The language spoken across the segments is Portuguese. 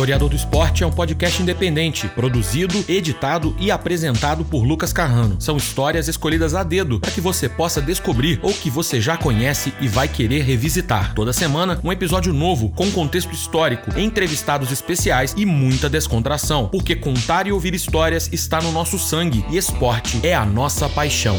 Historiador do Esporte é um podcast independente, produzido, editado e apresentado por Lucas Carrano. São histórias escolhidas a dedo para que você possa descobrir ou que você já conhece e vai querer revisitar. Toda semana, um episódio novo com contexto histórico, entrevistados especiais e muita descontração, porque contar e ouvir histórias está no nosso sangue e esporte é a nossa paixão.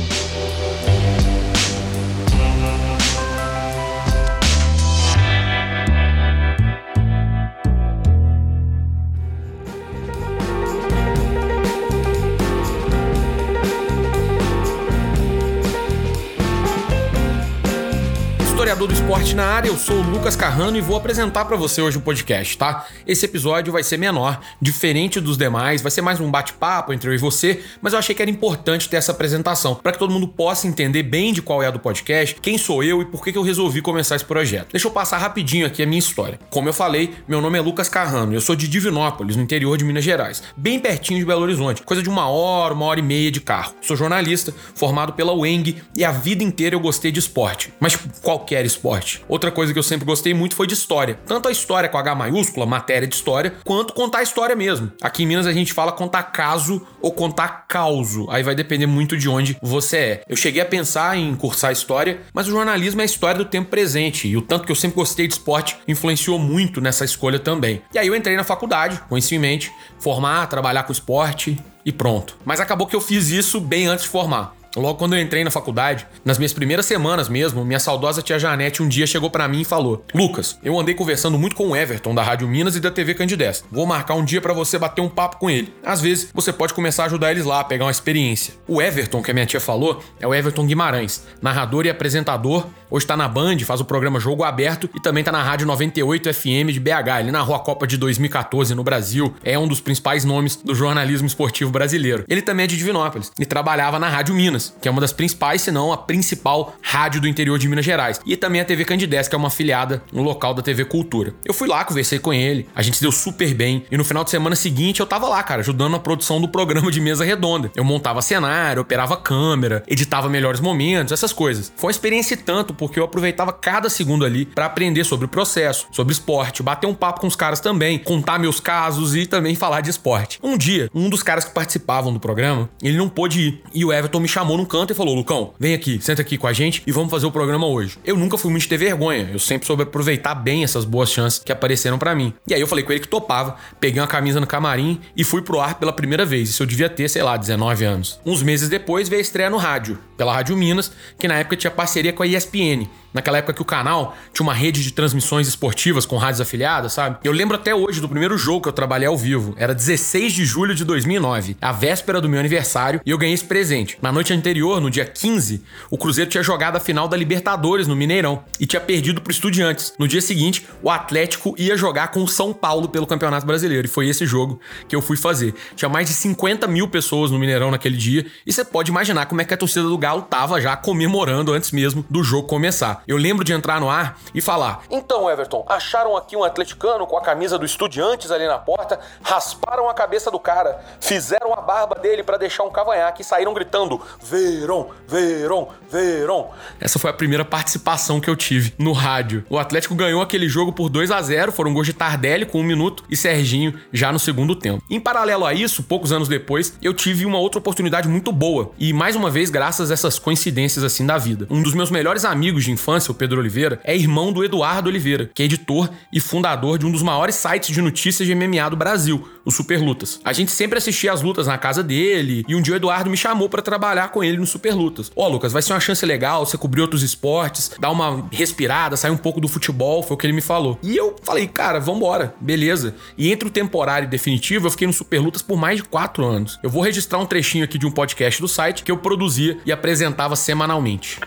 Historiador do esporte na área, eu sou o Lucas Carrano e vou apresentar para você hoje o podcast, tá? Esse episódio vai ser menor, diferente dos demais, vai ser mais um bate-papo entre eu e você, mas eu achei que era importante ter essa apresentação, para que todo mundo possa entender bem de qual é a do podcast, quem sou eu e por que eu resolvi começar esse projeto. Deixa eu passar rapidinho aqui a minha história. Como eu falei, meu nome é Lucas Carrano, eu sou de Divinópolis, no interior de Minas Gerais, bem pertinho de Belo Horizonte, coisa de uma hora, uma hora e meia de carro. Sou jornalista, formado pela UENG e a vida inteira eu gostei de esporte, mas qualquer esporte. Outra coisa que eu sempre gostei muito foi de história. Tanto a história com H maiúscula, matéria de história, quanto contar a história mesmo. Aqui em Minas a gente fala contar caso ou contar causo. Aí vai depender muito de onde você é. Eu cheguei a pensar em cursar história, mas o jornalismo é a história do tempo presente. E o tanto que eu sempre gostei de esporte influenciou muito nessa escolha também. E aí eu entrei na faculdade, com isso em mente, formar, trabalhar com esporte e pronto. Mas acabou que eu fiz isso bem antes de formar. Logo quando eu entrei na faculdade, nas minhas primeiras semanas mesmo, minha saudosa tia Janete um dia chegou para mim e falou: Lucas, eu andei conversando muito com o Everton da Rádio Minas e da TV Candidez. Vou marcar um dia para você bater um papo com ele. Às vezes você pode começar a ajudar eles lá a pegar uma experiência. O Everton, que a minha tia falou, é o Everton Guimarães, narrador e apresentador. Hoje tá na Band, faz o programa Jogo Aberto e também tá na Rádio 98 FM de BH. Ele narrou a Copa de 2014 no Brasil, é um dos principais nomes do jornalismo esportivo brasileiro. Ele também é de Divinópolis e trabalhava na Rádio Minas Minas, que é uma das principais, se não a principal rádio do interior de Minas Gerais. E também a TV Candidez, que é uma afiliada no local da TV Cultura. Eu fui lá, conversei com ele, a gente se deu super bem. E no final de semana seguinte eu tava lá, cara, ajudando na produção do programa de mesa redonda. Eu montava cenário, operava câmera, editava melhores momentos, essas coisas. Foi uma experiência tanto, porque eu aproveitava cada segundo ali para aprender sobre o processo, sobre esporte, bater um papo com os caras também, contar meus casos e também falar de esporte. Um dia, um dos caras que participavam do programa, ele não pôde ir. E o Everton me chamou chamou num canto e falou: Lucão, vem aqui, senta aqui com a gente e vamos fazer o programa hoje. Eu nunca fui muito ter vergonha, eu sempre soube aproveitar bem essas boas chances que apareceram para mim. E aí eu falei com ele que topava, peguei uma camisa no camarim e fui pro ar pela primeira vez. Isso eu devia ter, sei lá, 19 anos. Uns meses depois veio a estreia no rádio, pela Rádio Minas, que na época tinha parceria com a ESPN naquela época que o canal tinha uma rede de transmissões esportivas com rádios afiliadas, sabe? Eu lembro até hoje do primeiro jogo que eu trabalhei ao vivo. Era 16 de julho de 2009, a véspera do meu aniversário, e eu ganhei esse presente. Na noite anterior, no dia 15, o Cruzeiro tinha jogado a final da Libertadores no Mineirão e tinha perdido pro Estudiantes. No dia seguinte, o Atlético ia jogar com o São Paulo pelo Campeonato Brasileiro, e foi esse jogo que eu fui fazer. Tinha mais de 50 mil pessoas no Mineirão naquele dia, e você pode imaginar como é que a torcida do Galo tava já comemorando antes mesmo do jogo começar. Eu lembro de entrar no ar e falar: Então, Everton, acharam aqui um atleticano com a camisa do Estudiantes ali na porta, rasparam a cabeça do cara, fizeram a barba dele para deixar um cavanhaque e saíram gritando: Verão, Verão, Verão. Essa foi a primeira participação que eu tive no rádio. O Atlético ganhou aquele jogo por 2 a 0 foram gols de Tardelli com um minuto e Serginho já no segundo tempo. Em paralelo a isso, poucos anos depois, eu tive uma outra oportunidade muito boa e mais uma vez graças a essas coincidências assim da vida. Um dos meus melhores amigos de infância o Pedro Oliveira, é irmão do Eduardo Oliveira, que é editor e fundador de um dos maiores sites de notícias de MMA do Brasil, o Super Lutas. A gente sempre assistia as lutas na casa dele e um dia o Eduardo me chamou para trabalhar com ele no Super Lutas. Ó, oh, Lucas, vai ser uma chance legal, você cobrir outros esportes, dar uma respirada, sair um pouco do futebol, foi o que ele me falou. E eu falei, cara, vambora, beleza. E entre o temporário e definitivo, eu fiquei no Super Lutas por mais de quatro anos. Eu vou registrar um trechinho aqui de um podcast do site que eu produzia e apresentava semanalmente.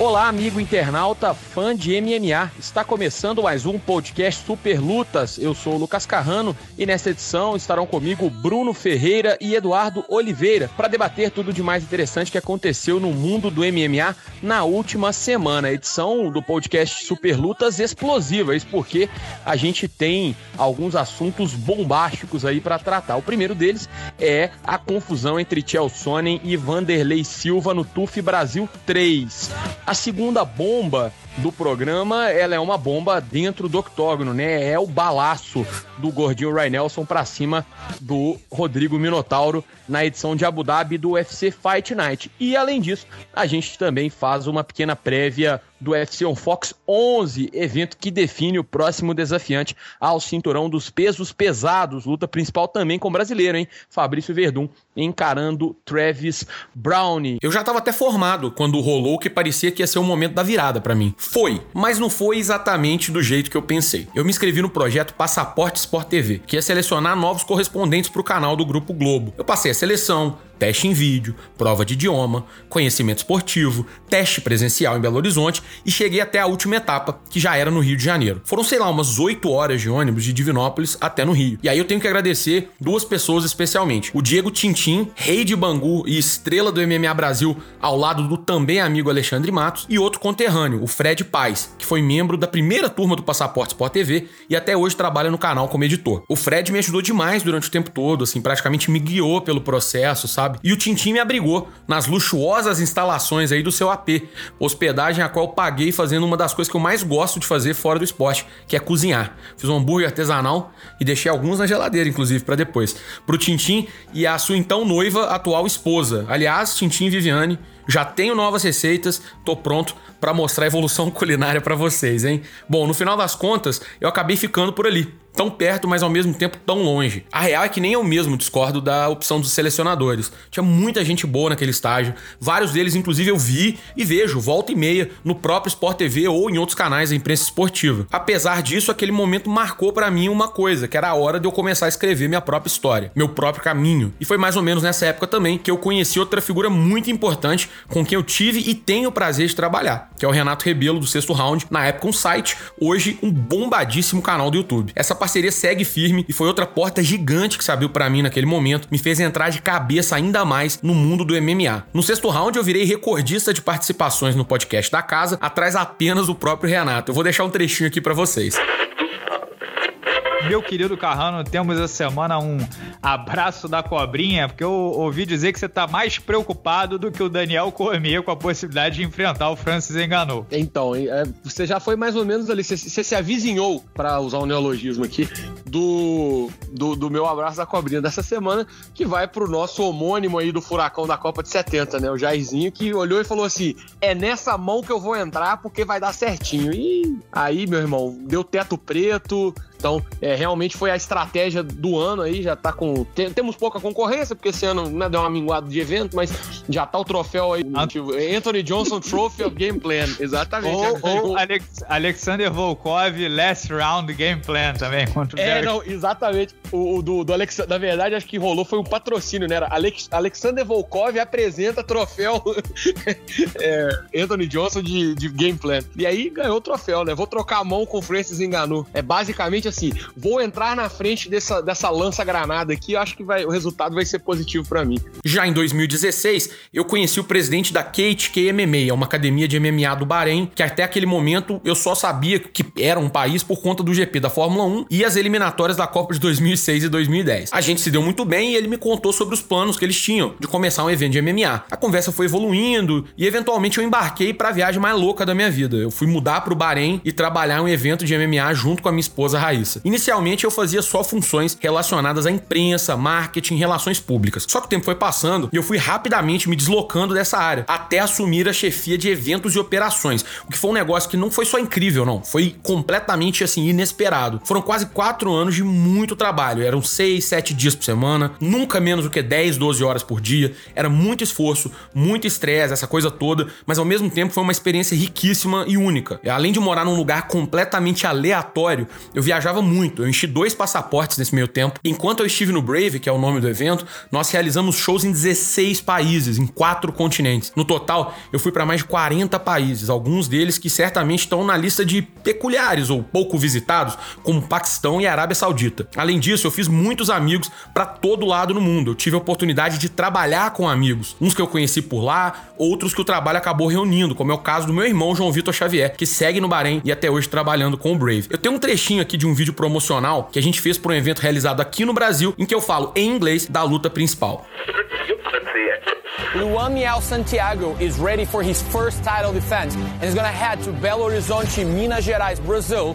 Olá, amigo internauta, fã de MMA. Está começando mais um podcast Super Lutas. Eu sou o Lucas Carrano e nesta edição estarão comigo Bruno Ferreira e Eduardo Oliveira para debater tudo de mais interessante que aconteceu no mundo do MMA na última semana. Edição do podcast Super Lutas explosivas, porque a gente tem alguns assuntos bombásticos aí para tratar. O primeiro deles é a confusão entre Sonnen e Vanderlei Silva no TUF Brasil 3 A segunda bomba do programa, ela é uma bomba dentro do octógono, né? É o balaço do gordinho Ryan Nelson pra cima do Rodrigo Minotauro na edição de Abu Dhabi do UFC Fight Night. E além disso, a gente também faz uma pequena prévia do UFC on Fox 11, evento que define o próximo desafiante ao cinturão dos pesos pesados, luta principal também com o brasileiro, hein? Fabrício Verdun encarando Travis Browne. Eu já estava até formado quando rolou que parecia que ia ser o momento da virada para mim. Foi, mas não foi exatamente do jeito que eu pensei. Eu me inscrevi no projeto Passaporte Sport TV, que ia selecionar novos correspondentes para o canal do Grupo Globo. Eu passei a seleção, teste em vídeo, prova de idioma, conhecimento esportivo, teste presencial em Belo Horizonte e cheguei até a última etapa, que já era no Rio de Janeiro. Foram, sei lá, umas 8 horas de ônibus de Divinópolis até no Rio. E aí eu tenho que agradecer duas pessoas especialmente. O Diego Tintim, rei de Bangu e estrela do MMA Brasil, ao lado do também amigo Alexandre Matos, e outro conterrâneo, o Fred Paz, que foi membro da primeira turma do Passaporte Sport TV e até hoje trabalha no canal como editor. O Fred me ajudou demais durante o tempo todo, assim, praticamente me guiou pelo processo, sabe? Sabe? E o Tintim me abrigou nas luxuosas instalações aí do seu AP, hospedagem a qual eu paguei fazendo uma das coisas que eu mais gosto de fazer fora do esporte, que é cozinhar. Fiz um hambúrguer artesanal e deixei alguns na geladeira, inclusive, para depois. Pro Tintim e a sua então noiva, atual esposa. Aliás, Tintim e Viviane, já tenho novas receitas, tô pronto para mostrar a evolução culinária para vocês, hein? Bom, no final das contas, eu acabei ficando por ali tão perto, mas ao mesmo tempo tão longe. A real é que nem eu mesmo discordo da opção dos selecionadores. Tinha muita gente boa naquele estágio, vários deles, inclusive, eu vi e vejo volta e meia no próprio Sport TV ou em outros canais da imprensa esportiva. Apesar disso, aquele momento marcou para mim uma coisa, que era a hora de eu começar a escrever minha própria história, meu próprio caminho. E foi mais ou menos nessa época também que eu conheci outra figura muito importante com quem eu tive e tenho o prazer de trabalhar, que é o Renato Rebelo do Sexto Round, na época um site, hoje um bombadíssimo canal do YouTube. Essa parceria segue firme e foi outra porta gigante que se abriu para mim naquele momento, me fez entrar de cabeça ainda mais no mundo do MMA. No sexto round eu virei recordista de participações no podcast da casa, atrás apenas do próprio Renato. Eu vou deixar um trechinho aqui para vocês. Meu querido Carrano, temos essa semana um abraço da cobrinha, porque eu ouvi dizer que você tá mais preocupado do que o Daniel Cormier com a possibilidade de enfrentar o Francis Enganou. Então, é, você já foi mais ou menos ali, você, você se avizinhou, para usar um neologismo aqui, do, do, do, meu abraço da cobrinha dessa semana, que vai pro nosso homônimo aí do furacão da Copa de 70, né? O Jairzinho, que olhou e falou assim: é nessa mão que eu vou entrar porque vai dar certinho. E aí, meu irmão, deu teto preto, então, é, realmente foi a estratégia do ano aí, já tá com. Tem, temos pouca concorrência, porque esse ano né, deu uma minguada de evento, mas já tá o troféu aí. Ah. Tipo, Anthony Johnson Trophy of Game Plan. Exatamente. Ou, ou Alex, Alexander Volkov Last Round Game Plan também. Contra é, não, exatamente. O, o do, do Alex, na verdade, acho que rolou foi um patrocínio, né? Era Alex, Alexander Volkov apresenta troféu é, Anthony Johnson de, de Game Plan. E aí ganhou o troféu, né? Vou trocar a mão com o Francis Enganou. É basicamente assim, vou entrar na frente dessa, dessa lança-granada aqui, eu acho que vai, o resultado vai ser positivo para mim. Já em 2016, eu conheci o presidente da KHK MMA, uma academia de MMA do Bahrein, que até aquele momento eu só sabia que era um país por conta do GP da Fórmula 1 e as eliminatórias da Copa de 2006 e 2010. A gente se deu muito bem e ele me contou sobre os planos que eles tinham de começar um evento de MMA. A conversa foi evoluindo e eventualmente eu embarquei para a viagem mais louca da minha vida. Eu fui mudar para o Bahrein e trabalhar um evento de MMA junto com a minha esposa Raíssa. Raíssa. Inicialmente eu fazia só funções relacionadas à imprensa, marketing, relações públicas. Só que o tempo foi passando e eu fui rapidamente me deslocando dessa área, até assumir a chefia de eventos e operações. O que foi um negócio que não foi só incrível, não. Foi completamente assim, inesperado. Foram quase quatro anos de muito trabalho. Eram seis, sete dias por semana, nunca menos do que 10, 12 horas por dia. Era muito esforço, muito estresse, essa coisa toda, mas ao mesmo tempo foi uma experiência riquíssima e única. Além de morar num lugar completamente aleatório, eu viajava viajava muito. Eu enchi dois passaportes nesse meio tempo. Enquanto eu estive no Brave, que é o nome do evento, nós realizamos shows em 16 países, em quatro continentes. No total, eu fui para mais de 40 países, alguns deles que certamente estão na lista de peculiares ou pouco visitados, como Paquistão e Arábia Saudita. Além disso, eu fiz muitos amigos para todo lado no mundo. Eu tive a oportunidade de trabalhar com amigos, uns que eu conheci por lá, outros que o trabalho acabou reunindo, como é o caso do meu irmão João Vitor Xavier, que segue no Bahrein e até hoje trabalhando com o Brave. Eu tenho um trechinho aqui de um vídeo promocional que a gente fez para um evento realizado aqui no Brasil, em que eu falo em inglês da luta principal. Luan Miel Santiago is ready for his first title defense and is going to head to Belo Horizonte, Minas Gerais, Brazil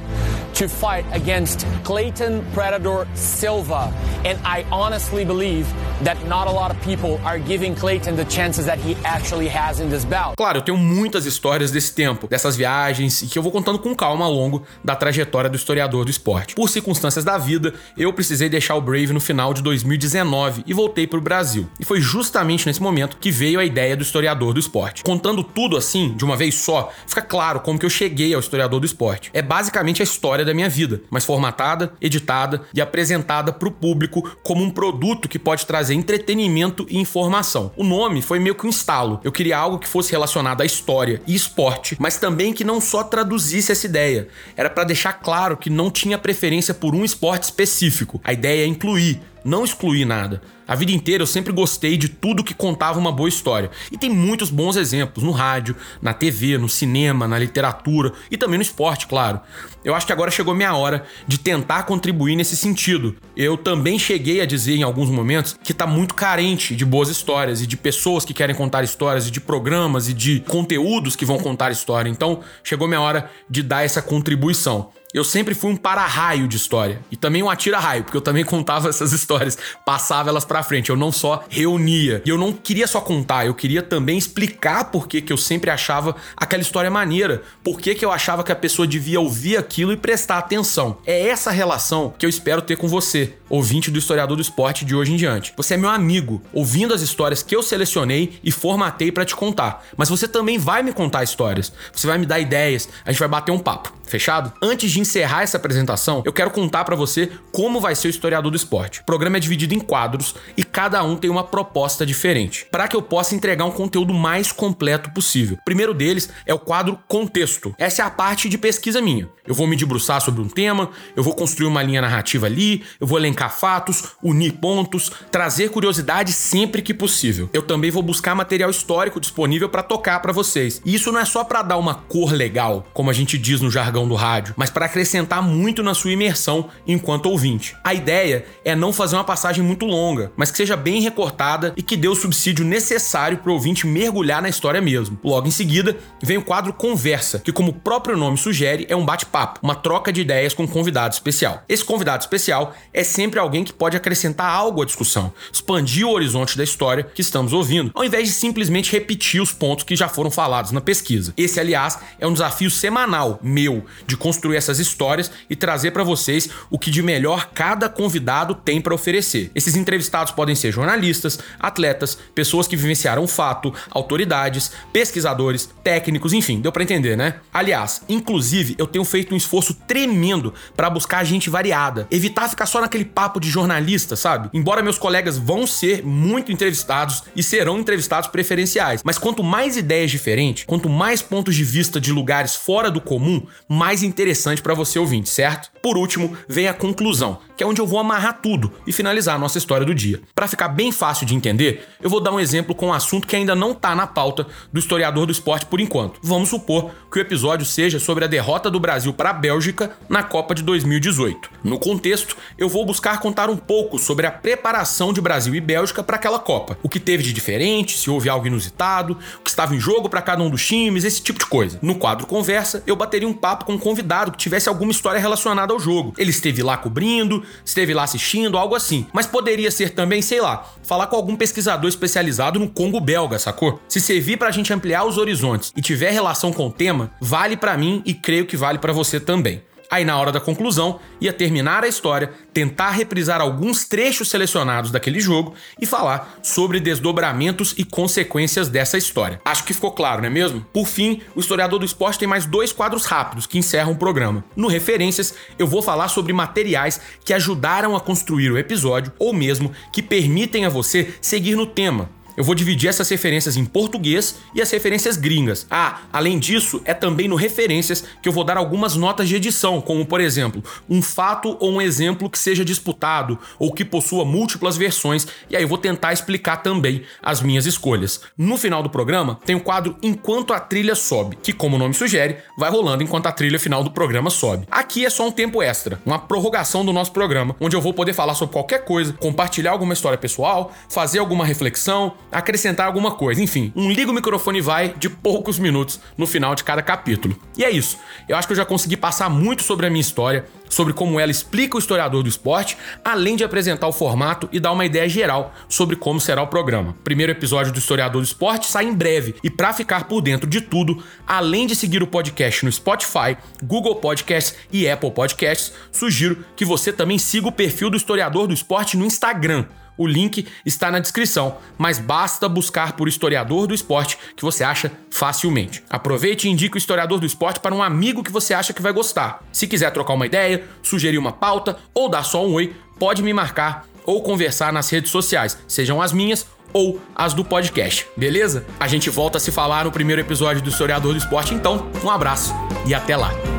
to fight against Clayton Predator Silva. And I honestly believe that not a lot of people are giving Clayton the chances that he actually has in this bout. Claro, eu tenho muitas histórias desse tempo, dessas viagens, e que eu vou contando com calma ao longo da trajetória do historiador do esporte. Por circunstâncias da vida, eu precisei deixar o Brave no final de 2019 e voltei para o Brasil. E foi justamente nesse momento que veio a ideia do historiador do esporte. Contando tudo assim, de uma vez só, fica claro como que eu cheguei ao historiador do esporte. É basicamente a história da minha vida, mas formatada, editada e apresentada para o público como um produto que pode trazer entretenimento e informação. O nome foi meio que um estalo. Eu queria algo que fosse relacionado à história e esporte, mas também que não só traduzisse essa ideia. Era para deixar claro que não tinha preferência por um esporte específico. A ideia é incluir, não excluir nada. A vida inteira eu sempre gostei de tudo que contava uma boa história. E tem muitos bons exemplos no rádio, na TV, no cinema, na literatura e também no esporte, claro. Eu acho que agora chegou minha hora de tentar contribuir nesse sentido. Eu também cheguei a dizer em alguns momentos que tá muito carente de boas histórias e de pessoas que querem contar histórias e de programas e de conteúdos que vão contar história. Então, chegou minha hora de dar essa contribuição eu sempre fui um para-raio de história. E também um atira-raio, porque eu também contava essas histórias, passava elas pra frente. Eu não só reunia. E eu não queria só contar, eu queria também explicar por que, que eu sempre achava aquela história maneira. Por que, que eu achava que a pessoa devia ouvir aquilo e prestar atenção. É essa relação que eu espero ter com você, ouvinte do historiador do esporte de hoje em diante. Você é meu amigo, ouvindo as histórias que eu selecionei e formatei para te contar. Mas você também vai me contar histórias. Você vai me dar ideias, a gente vai bater um papo. Fechado? Antes de encerrar essa apresentação, eu quero contar para você como vai ser o historiador do esporte. O programa é dividido em quadros e cada um tem uma proposta diferente, para que eu possa entregar um conteúdo mais completo possível. O primeiro deles é o quadro Contexto. Essa é a parte de pesquisa minha. Eu vou me debruçar sobre um tema, eu vou construir uma linha narrativa ali, eu vou elencar fatos, unir pontos, trazer curiosidade sempre que possível. Eu também vou buscar material histórico disponível para tocar para vocês. E isso não é só para dar uma cor legal, como a gente diz no jargão do rádio, mas para acrescentar muito na sua imersão enquanto ouvinte. A ideia é não fazer uma passagem muito longa, mas que seja bem recortada e que dê o subsídio necessário para o ouvinte mergulhar na história mesmo. Logo em seguida, vem o quadro Conversa, que, como o próprio nome sugere, é um bate-papo, uma troca de ideias com um convidado especial. Esse convidado especial é sempre alguém que pode acrescentar algo à discussão, expandir o horizonte da história que estamos ouvindo, ao invés de simplesmente repetir os pontos que já foram falados na pesquisa. Esse, aliás, é um desafio semanal meu de construir essas histórias e trazer para vocês o que de melhor cada convidado tem para oferecer. Esses entrevistados podem ser jornalistas, atletas, pessoas que vivenciaram o fato, autoridades, pesquisadores, técnicos, enfim, deu para entender, né? Aliás, inclusive, eu tenho feito um esforço tremendo para buscar gente variada, evitar ficar só naquele papo de jornalista, sabe? Embora meus colegas vão ser muito entrevistados e serão entrevistados preferenciais, mas quanto mais ideias diferentes, quanto mais pontos de vista de lugares fora do comum, mais interessante para você ouvinte, certo? Por último, vem a conclusão, que é onde eu vou amarrar tudo e finalizar a nossa história do dia. Para ficar bem fácil de entender, eu vou dar um exemplo com um assunto que ainda não tá na pauta do historiador do esporte por enquanto. Vamos supor que o episódio seja sobre a derrota do Brasil para a Bélgica na Copa de 2018. No contexto, eu vou buscar contar um pouco sobre a preparação de Brasil e Bélgica para aquela Copa. O que teve de diferente, se houve algo inusitado, o que estava em jogo para cada um dos times, esse tipo de coisa. No quadro Conversa, eu bateria um papo com um convidado que tivesse alguma história relacionada ao jogo. Ele esteve lá cobrindo, esteve lá assistindo, algo assim. Mas poderia ser também, sei lá, falar com algum pesquisador especializado no Congo belga, sacou? Se servir pra gente ampliar os horizontes e tiver relação com o vale para mim e creio que vale para você também. Aí, na hora da conclusão, ia terminar a história, tentar reprisar alguns trechos selecionados daquele jogo e falar sobre desdobramentos e consequências dessa história. Acho que ficou claro, não é mesmo? Por fim, o historiador do esporte tem mais dois quadros rápidos que encerram o programa. No Referências, eu vou falar sobre materiais que ajudaram a construir o episódio ou mesmo que permitem a você seguir no tema eu vou dividir essas referências em português e as referências gringas. Ah, além disso, é também no referências que eu vou dar algumas notas de edição, como por exemplo, um fato ou um exemplo que seja disputado ou que possua múltiplas versões, e aí eu vou tentar explicar também as minhas escolhas. No final do programa, tem o quadro Enquanto a trilha sobe, que como o nome sugere, vai rolando enquanto a trilha final do programa sobe. Aqui é só um tempo extra, uma prorrogação do nosso programa, onde eu vou poder falar sobre qualquer coisa, compartilhar alguma história pessoal, fazer alguma reflexão, acrescentar alguma coisa. Enfim, um liga o microfone e vai de poucos minutos no final de cada capítulo. E é isso. Eu acho que eu já consegui passar muito sobre a minha história, sobre como ela explica o historiador do esporte, além de apresentar o formato e dar uma ideia geral sobre como será o programa. primeiro episódio do Historiador do Esporte sai em breve e para ficar por dentro de tudo, além de seguir o podcast no Spotify, Google Podcasts e Apple Podcasts, sugiro que você também siga o perfil do Historiador do Esporte no Instagram. O link está na descrição, mas basta buscar por historiador do esporte que você acha facilmente. Aproveite e indique o historiador do esporte para um amigo que você acha que vai gostar. Se quiser trocar uma ideia, sugerir uma pauta ou dar só um oi, pode me marcar ou conversar nas redes sociais, sejam as minhas ou as do podcast, beleza? A gente volta a se falar no primeiro episódio do Historiador do Esporte, então um abraço e até lá!